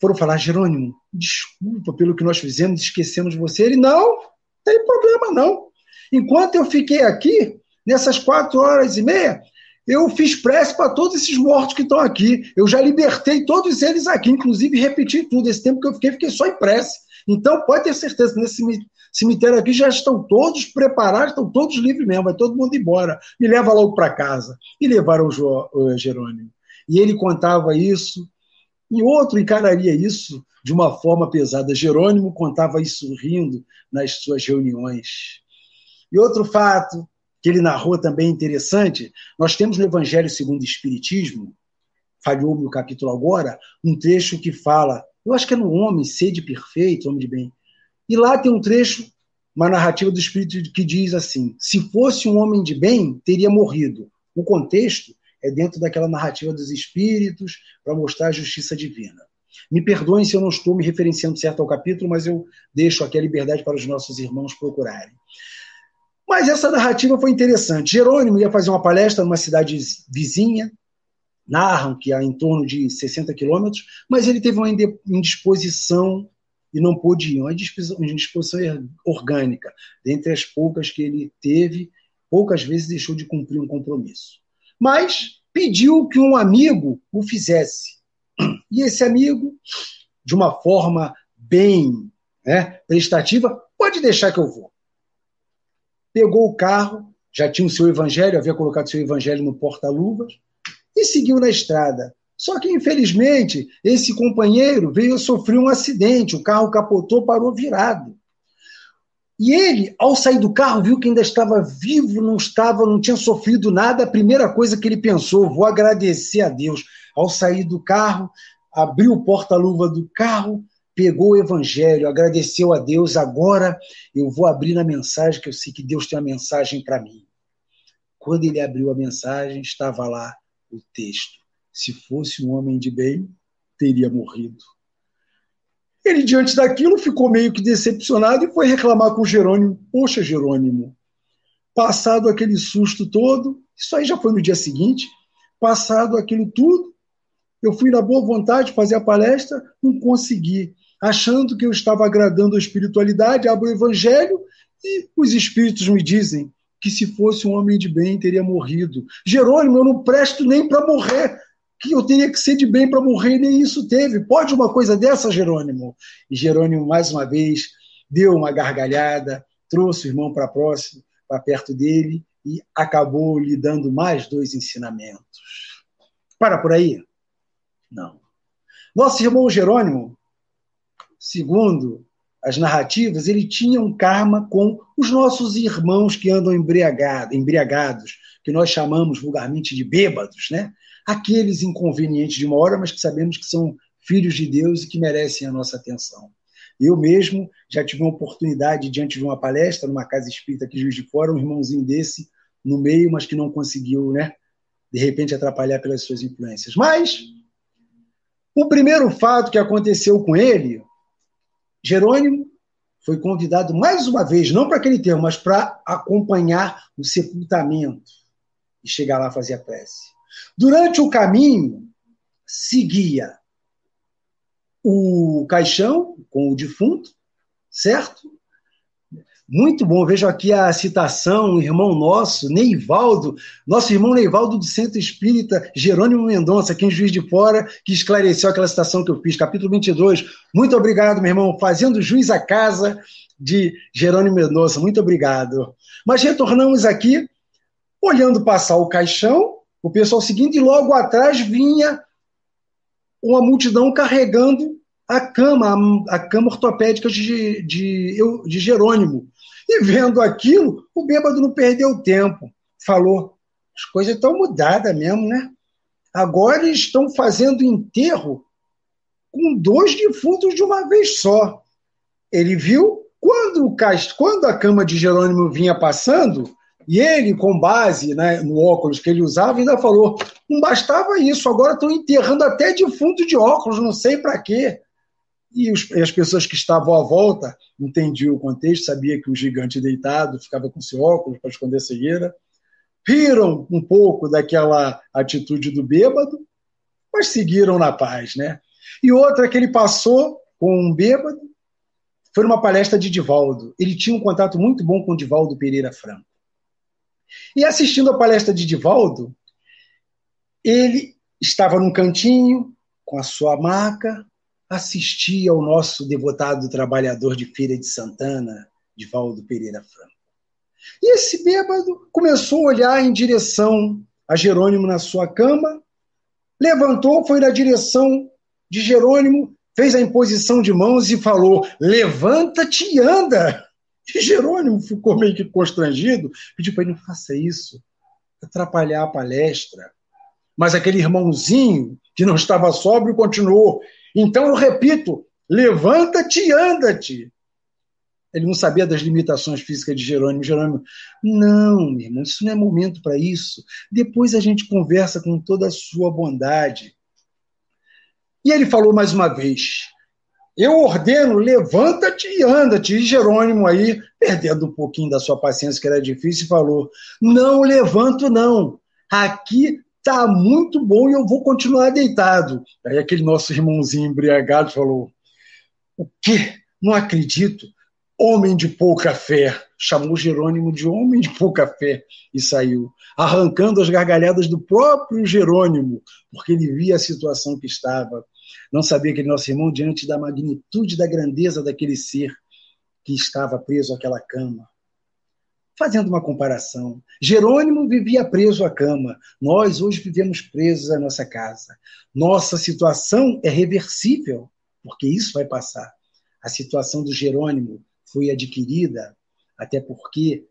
foram falar, Jerônimo, desculpa pelo que nós fizemos, esquecemos você. Ele, não, tem problema não. Enquanto eu fiquei aqui, nessas quatro horas e meia, eu fiz prece para todos esses mortos que estão aqui. Eu já libertei todos eles aqui, inclusive repeti tudo. Esse tempo que eu fiquei, fiquei só em prece. Então, pode ter certeza nesse cemitério aqui já estão todos preparados, estão todos livres mesmo, vai todo mundo embora. Me leva logo para casa. E levaram o Jerônimo. E ele contava isso, e outro encararia isso de uma forma pesada. Jerônimo contava isso rindo nas suas reuniões. E outro fato que ele narrou também interessante, nós temos no Evangelho segundo o Espiritismo, falhou-me o capítulo agora, um trecho que fala, eu acho que é no Homem, Sede Perfeito, Homem de Bem. E lá tem um trecho, uma narrativa do Espírito que diz assim: se fosse um homem de bem, teria morrido. O contexto é dentro daquela narrativa dos espíritos para mostrar a justiça divina. Me perdoem se eu não estou me referenciando certo ao capítulo, mas eu deixo aqui a liberdade para os nossos irmãos procurarem. Mas essa narrativa foi interessante. Jerônimo ia fazer uma palestra numa cidade vizinha, narram que há em torno de 60 quilômetros, mas ele teve uma indisposição e não pôde ir, uma indisposição orgânica, dentre as poucas que ele teve, poucas vezes deixou de cumprir um compromisso. Mas pediu que um amigo o fizesse. E esse amigo, de uma forma bem né, prestativa, pode deixar que eu vou. Pegou o carro, já tinha o seu evangelho, havia colocado o seu evangelho no porta-luvas, e seguiu na estrada. Só que, infelizmente, esse companheiro veio sofrer um acidente, o carro capotou, parou virado. E ele, ao sair do carro, viu que ainda estava vivo, não estava, não tinha sofrido nada. A primeira coisa que ele pensou, vou agradecer a Deus. Ao sair do carro, abriu o porta-luva do carro, pegou o evangelho, agradeceu a Deus. Agora eu vou abrir na mensagem, que eu sei que Deus tem uma mensagem para mim. Quando ele abriu a mensagem, estava lá o texto: Se fosse um homem de bem, teria morrido. Ele, diante daquilo, ficou meio que decepcionado e foi reclamar com Jerônimo. Poxa, Jerônimo, passado aquele susto todo, isso aí já foi no dia seguinte, passado aquilo tudo, eu fui na boa vontade fazer a palestra, não consegui. Achando que eu estava agradando a espiritualidade, abro o evangelho e os espíritos me dizem que se fosse um homem de bem teria morrido. Jerônimo, eu não presto nem para morrer que eu teria que ser de bem para morrer, nem isso teve. Pode uma coisa dessa, Jerônimo? E Jerônimo, mais uma vez, deu uma gargalhada, trouxe o irmão para próximo, para perto dele, e acabou lhe dando mais dois ensinamentos. Para por aí? Não. Nosso irmão Jerônimo, segundo as narrativas, ele tinha um karma com os nossos irmãos que andam embriagados, embriagados que nós chamamos vulgarmente de bêbados, né? Aqueles inconvenientes de uma hora, mas que sabemos que são filhos de Deus e que merecem a nossa atenção. Eu mesmo já tive uma oportunidade, diante de uma palestra, numa casa espírita aqui Juiz de Fora, um irmãozinho desse no meio, mas que não conseguiu, né, de repente, atrapalhar pelas suas influências. Mas, o primeiro fato que aconteceu com ele, Jerônimo foi convidado mais uma vez, não para aquele termo, mas para acompanhar o sepultamento e chegar lá fazer a prece. Durante o caminho, seguia o caixão com o defunto, certo? Muito bom, vejo aqui a citação, irmão nosso, Neivaldo, nosso irmão Neivaldo do Centro Espírita Jerônimo Mendonça, aqui em Juiz de Fora, que esclareceu aquela citação que eu fiz, capítulo 22. Muito obrigado, meu irmão, fazendo juiz à casa de Jerônimo Mendonça, muito obrigado. Mas retornamos aqui, olhando passar o caixão, o pessoal seguindo, e logo atrás vinha uma multidão carregando a cama, a, cama ortopédica de, de, de Jerônimo. E vendo aquilo, o bêbado não perdeu tempo. Falou: as coisas estão mudadas mesmo, né? Agora eles estão fazendo enterro com dois defuntos de uma vez só. Ele viu quando, quando a cama de Jerônimo vinha passando, e ele, com base né, no óculos que ele usava, ainda falou: não bastava isso, agora estão enterrando até defunto de óculos, não sei para quê. E, os, e, as pessoas que estavam à volta entendiam o contexto, sabia que o gigante deitado ficava com seu óculos para esconder a cegueira, riram um pouco daquela atitude do bêbado mas seguiram na paz, né? E outra que ele passou com um bêbado foi numa palestra de Divaldo. Ele tinha um contato muito bom com Divaldo Pereira Franco. E assistindo a palestra de Divaldo, ele estava num cantinho com a sua maca, assistia ao nosso devotado trabalhador de Feira de Santana, Divaldo Pereira Franco. E esse bêbado começou a olhar em direção a Jerônimo na sua cama, levantou, foi na direção de Jerônimo, fez a imposição de mãos e falou: Levanta-te e anda. E Jerônimo ficou meio que constrangido, pediu para ele: Não faça isso, atrapalhar a palestra. Mas aquele irmãozinho, que não estava sóbrio, continuou: Então eu repito, levanta-te e anda-te. Ele não sabia das limitações físicas de Jerônimo. Jerônimo, não, meu irmão, isso não é momento para isso. Depois a gente conversa com toda a sua bondade. E ele falou mais uma vez: Eu ordeno, levanta-te e anda-te. E Jerônimo aí, perdendo um pouquinho da sua paciência, que era difícil, falou: Não levanto, não. Aqui tá muito bom e eu vou continuar deitado. Aí aquele nosso irmãozinho embriagado falou: O quê? Não acredito. Homem de pouca fé. Chamou Jerônimo de homem de pouca fé e saiu, arrancando as gargalhadas do próprio Jerônimo, porque ele via a situação que estava. Não sabia aquele nosso irmão diante da magnitude da grandeza daquele ser que estava preso àquela cama. Fazendo uma comparação, Jerônimo vivia preso à cama, nós hoje vivemos presos à nossa casa. Nossa situação é reversível, porque isso vai passar. A situação do Jerônimo foi adquirida, até porque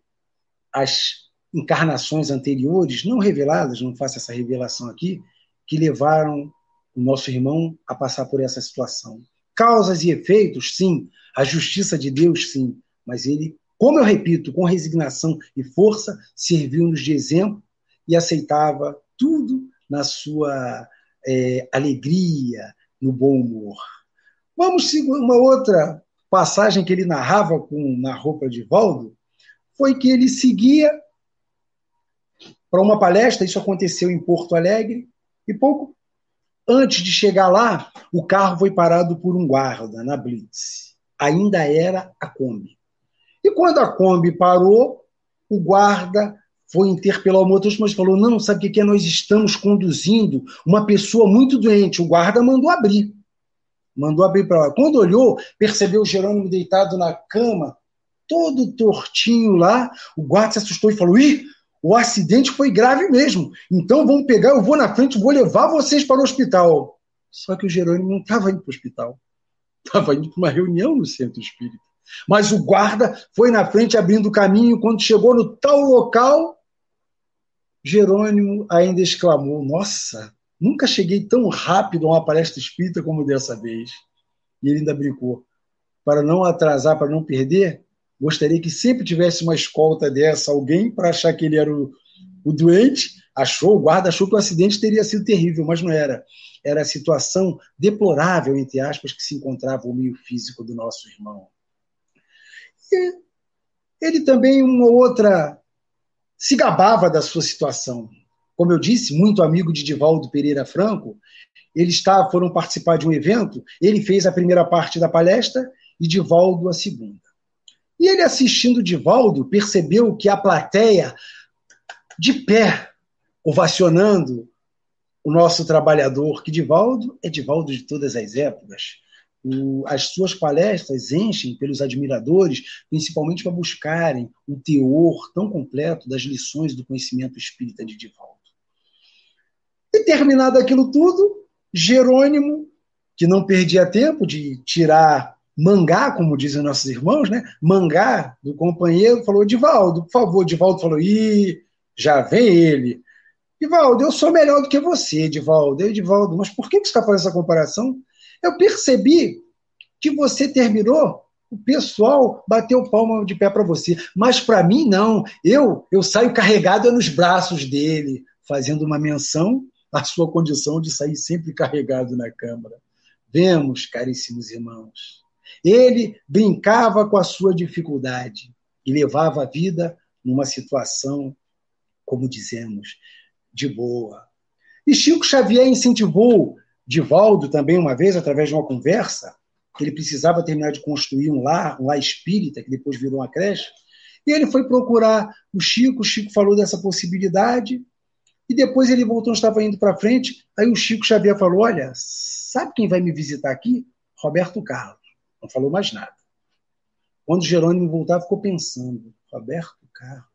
as encarnações anteriores, não reveladas, não faço essa revelação aqui, que levaram o nosso irmão a passar por essa situação. Causas e efeitos, sim. A justiça de Deus, sim. Mas ele, como eu repito, com resignação e força, serviu-nos de exemplo e aceitava tudo na sua é, alegria, no bom humor. Vamos seguir uma outra passagem que ele narrava com, na roupa de Valdo, foi que ele seguia para uma palestra, isso aconteceu em Porto Alegre, e pouco Antes de chegar lá, o carro foi parado por um guarda na Blitz. Ainda era a Kombi. E quando a Kombi parou, o guarda foi interpelar o motorista, mas falou: Não, sabe o que é? Nós estamos conduzindo uma pessoa muito doente. O guarda mandou abrir. Mandou abrir para lá. Quando olhou, percebeu o Jerônimo deitado na cama, todo tortinho lá. O guarda se assustou e falou: Ih, o acidente foi grave mesmo. Então vamos pegar, eu vou na frente, vou levar vocês para o hospital. Só que o Jerônimo não estava indo para o hospital. Estava indo para uma reunião no centro espírita. Mas o guarda foi na frente abrindo o caminho. Quando chegou no tal local, Jerônimo ainda exclamou: Nossa, nunca cheguei tão rápido a uma palestra espírita como dessa vez. E ele ainda brincou: Para não atrasar, para não perder, Gostaria que sempre tivesse uma escolta dessa, alguém para achar que ele era o, o doente. Achou, o guarda achou que o acidente teria sido terrível, mas não era. Era a situação deplorável, entre aspas, que se encontrava o meio físico do nosso irmão. E ele também, uma outra, se gabava da sua situação. Como eu disse, muito amigo de Divaldo Pereira Franco, eles está, foram participar de um evento, ele fez a primeira parte da palestra e Divaldo a segunda. E ele assistindo Divaldo percebeu que a plateia, de pé, ovacionando o nosso trabalhador, que Divaldo é Divaldo de todas as épocas. O, as suas palestras enchem pelos admiradores, principalmente para buscarem o teor tão completo das lições do conhecimento espírita de Divaldo. E terminado aquilo tudo, Jerônimo, que não perdia tempo de tirar mangá, como dizem nossos irmãos, né? Mangá do companheiro, falou: Divaldo, por favor. Divaldo falou: ih, já vem ele. Divaldo, eu sou melhor do que você, Divaldo. Eu, Divaldo, mas por que você está fazendo essa comparação? Eu percebi que você terminou, o pessoal bateu palma de pé para você, mas para mim não. Eu eu saio carregado nos braços dele, fazendo uma menção à sua condição de sair sempre carregado na câmara. Vemos, caríssimos irmãos, ele brincava com a sua dificuldade e levava a vida numa situação, como dizemos, de boa. E Chico Xavier incentivou Divaldo também uma vez, através de uma conversa, que ele precisava terminar de construir um lar, um lar espírita, que depois virou uma creche, e ele foi procurar o Chico, o Chico falou dessa possibilidade, e depois ele voltou, estava indo para frente, aí o Chico Xavier falou, olha, sabe quem vai me visitar aqui? Roberto Carlos. Não falou mais nada. Quando Jerônimo voltar, ficou pensando, Roberto Carlos.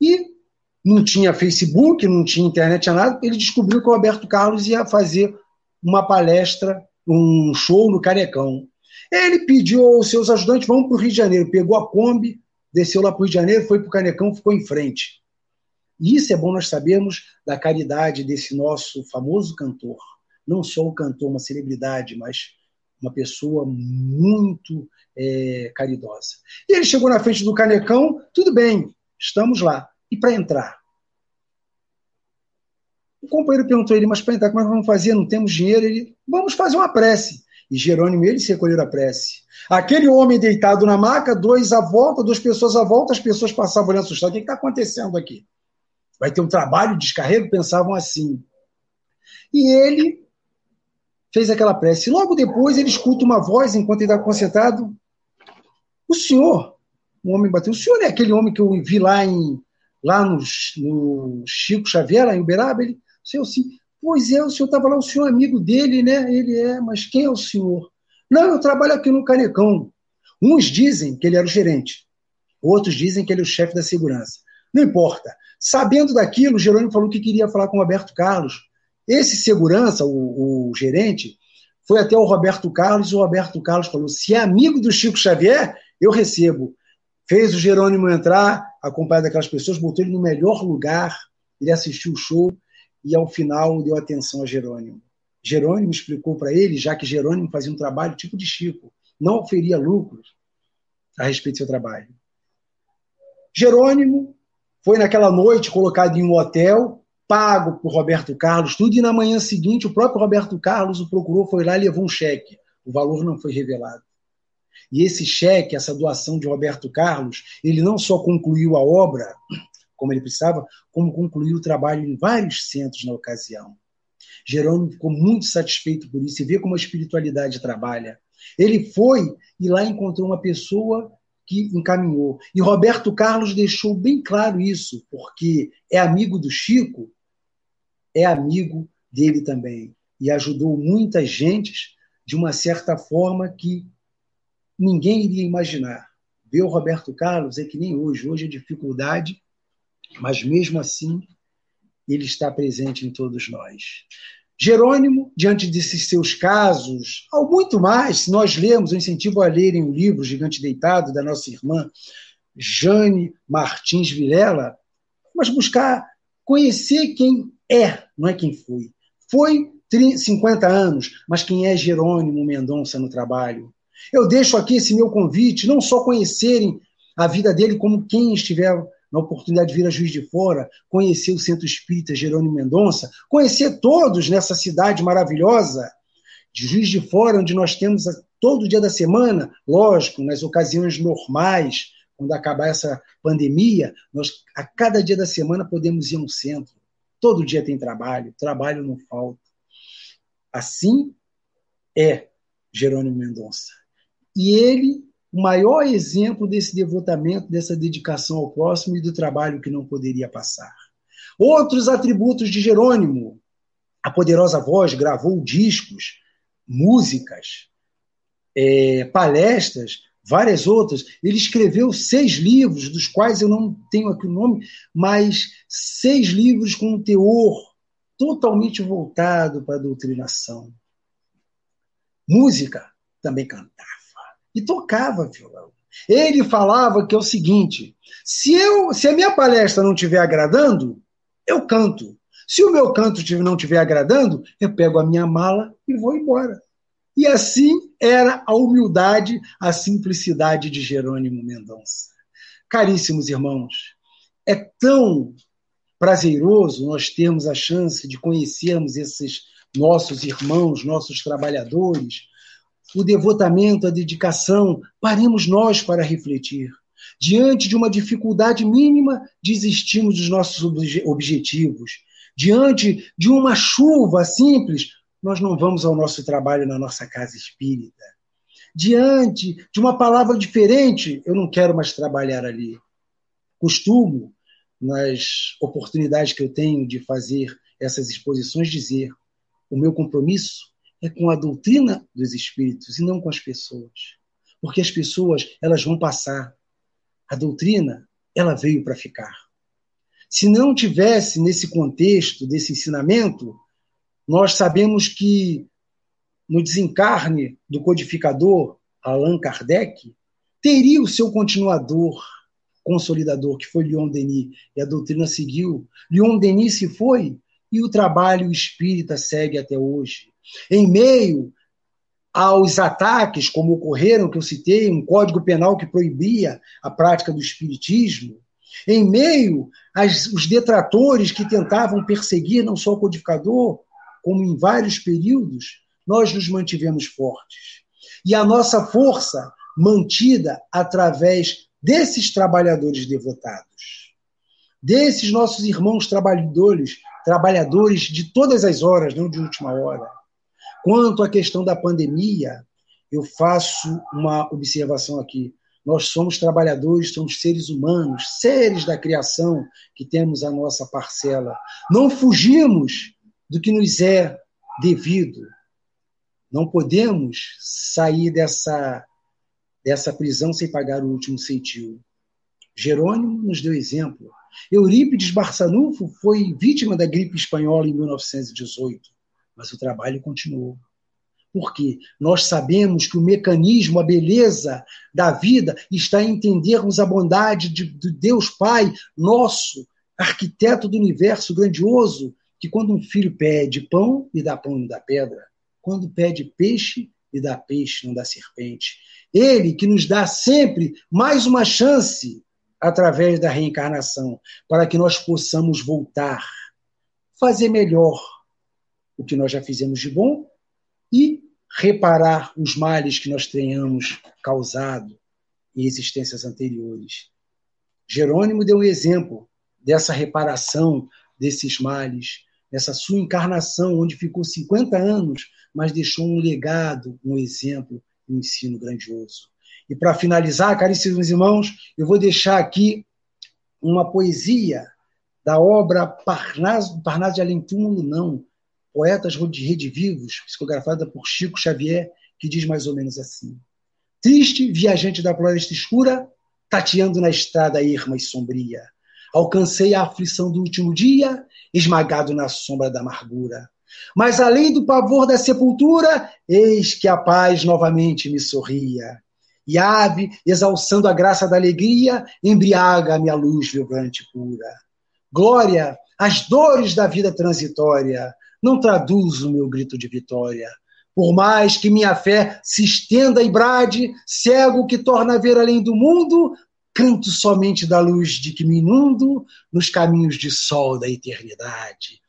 E não tinha Facebook, não tinha internet, nada. Ele descobriu que o Roberto Carlos ia fazer uma palestra, um show no Canecão. Ele pediu aos seus ajudantes, vamos para o Rio de Janeiro. Pegou a Kombi, desceu lá para o Rio de Janeiro, foi para o Canecão, ficou em frente. E isso é bom nós sabermos da caridade desse nosso famoso cantor. Não só o cantor, uma celebridade, mas uma pessoa muito é, caridosa. E ele chegou na frente do Canecão, tudo bem, estamos lá. E para entrar? O companheiro perguntou a ele, mas para entrar, como é que vamos fazer? Não temos dinheiro? Ele, vamos fazer uma prece. E Jerônimo, ele se recolheram a prece. Aquele homem deitado na maca, dois à volta, duas pessoas à volta, as pessoas passavam olhando assustadas. O que está acontecendo aqui? Vai ter um trabalho de descarrego? Pensavam assim. E ele fez aquela prece. Logo depois ele escuta uma voz enquanto ele está concentrado. O senhor, o homem bateu, o senhor é aquele homem que eu vi lá em lá no, no Chico Xavier, lá em Uberaba? Ele, senhor, sim. Pois é, o senhor estava lá, o senhor é amigo dele, né? Ele é, mas quem é o senhor? Não, eu trabalho aqui no Canecão. Uns dizem que ele era o gerente, outros dizem que ele é o chefe da segurança. Não importa. Sabendo daquilo, Jerônimo falou que queria falar com o Roberto Carlos. Esse segurança, o, o gerente, foi até o Roberto Carlos e o Roberto Carlos falou: se é amigo do Chico Xavier, eu recebo. Fez o Jerônimo entrar, acompanhado daquelas pessoas, botou ele no melhor lugar, ele assistiu o show e ao final deu atenção a Jerônimo. Jerônimo explicou para ele, já que Jerônimo fazia um trabalho tipo de Chico, não oferia lucros a respeito do seu trabalho. Jerônimo foi naquela noite colocado em um hotel, pago por Roberto Carlos, tudo, e na manhã seguinte o próprio Roberto Carlos o procurou, foi lá e levou um cheque. O valor não foi revelado. E esse cheque, essa doação de Roberto Carlos, ele não só concluiu a obra, como ele precisava, como concluiu o trabalho em vários centros na ocasião. Jerônimo ficou muito satisfeito por isso e vê como a espiritualidade trabalha. Ele foi e lá encontrou uma pessoa que encaminhou. E Roberto Carlos deixou bem claro isso, porque é amigo do Chico, é amigo dele também. E ajudou muitas gentes de uma certa forma que ninguém iria imaginar. Ver o Roberto Carlos é que nem hoje. Hoje é dificuldade, mas mesmo assim ele está presente em todos nós. Jerônimo, diante desses seus casos, ao muito mais, se nós lermos, eu incentivo a lerem o livro Gigante Deitado, da nossa irmã Jane Martins Vilela, mas buscar conhecer quem é, não é quem foi. Foi 50 anos, mas quem é Jerônimo Mendonça no trabalho. Eu deixo aqui esse meu convite, não só conhecerem a vida dele como quem estiver na oportunidade de vir a Juiz de Fora, conhecer o Centro Espírita Jerônimo Mendonça, conhecer todos nessa cidade maravilhosa de Juiz de Fora, onde nós temos todo dia da semana, lógico, nas ocasiões normais, quando acabar essa pandemia, nós a cada dia da semana podemos ir a um centro. Todo dia tem trabalho, trabalho não falta. Assim é Jerônimo Mendonça. E ele o maior exemplo desse devotamento, dessa dedicação ao próximo e do trabalho que não poderia passar. Outros atributos de Jerônimo. A poderosa voz gravou discos, músicas, é, palestras, várias outras. Ele escreveu seis livros, dos quais eu não tenho aqui o nome, mas seis livros com um teor totalmente voltado para a doutrinação. Música, também cantava e tocava violão. Ele falava que é o seguinte: se, eu, se a minha palestra não estiver agradando, eu canto. Se o meu canto não estiver agradando, eu pego a minha mala e vou embora. E assim era a humildade, a simplicidade de Jerônimo Mendonça. Caríssimos irmãos, é tão prazeroso nós termos a chance de conhecermos esses nossos irmãos, nossos trabalhadores, o devotamento, a dedicação, paremos nós para refletir. Diante de uma dificuldade mínima, desistimos dos nossos objetivos. diante de uma chuva simples, nós não vamos ao nosso trabalho na nossa casa espírita. Diante de uma palavra diferente, eu não quero mais trabalhar ali. Costumo, nas oportunidades que eu tenho de fazer essas exposições, dizer: o meu compromisso é com a doutrina dos espíritos e não com as pessoas. Porque as pessoas, elas vão passar. A doutrina, ela veio para ficar. Se não tivesse nesse contexto desse ensinamento, nós sabemos que no desencarne do codificador Allan Kardec, teria o seu continuador, consolidador, que foi Leon Denis, e a doutrina seguiu. Leon Denis se foi e o trabalho espírita segue até hoje. Em meio aos ataques, como ocorreram, que eu citei, um código penal que proibia a prática do espiritismo, em meio aos detratores que tentavam perseguir não só o codificador, como em vários períodos, nós nos mantivemos fortes. E a nossa força mantida através desses trabalhadores devotados, desses nossos irmãos trabalhadores, trabalhadores de todas as horas, não de última hora. Quanto à questão da pandemia, eu faço uma observação aqui. Nós somos trabalhadores, somos seres humanos, seres da criação que temos a nossa parcela. Não fugimos do que nos é devido. Não podemos sair dessa, dessa prisão sem pagar o último ceitil. Jerônimo nos deu exemplo. Eurípides Barçanufo foi vítima da gripe espanhola em 1918, mas o trabalho continuou. Porque nós sabemos que o mecanismo, a beleza da vida está em entendermos a bondade de, de Deus Pai, nosso arquiteto do universo grandioso, que quando um filho pede pão, me dá pão não dá pedra. Quando pede peixe, me dá peixe, não dá serpente. Ele que nos dá sempre mais uma chance através da reencarnação, para que nós possamos voltar, fazer melhor o que nós já fizemos de bom e reparar os males que nós tenhamos causado em existências anteriores. Jerônimo deu um exemplo dessa reparação desses males, nessa sua encarnação, onde ficou 50 anos, mas deixou um legado, um exemplo, um ensino grandioso. E para finalizar, caríssimos irmãos, eu vou deixar aqui uma poesia da obra Parnaso, Parnaso de Além Túmulo, não, Poetas de Rede Vivos, psicografada por Chico Xavier, que diz mais ou menos assim: Triste viajante da floresta escura, tateando na estrada erma e sombria, alcancei a aflição do último dia, esmagado na sombra da amargura. Mas além do pavor da sepultura, eis que a paz novamente me sorria e ave, exalçando a graça da alegria, embriaga a minha luz vibrante e pura. Glória às dores da vida transitória, não traduz o meu grito de vitória. Por mais que minha fé se estenda e brade, cego que torna a ver além do mundo, canto somente da luz de que me inundo nos caminhos de sol da eternidade.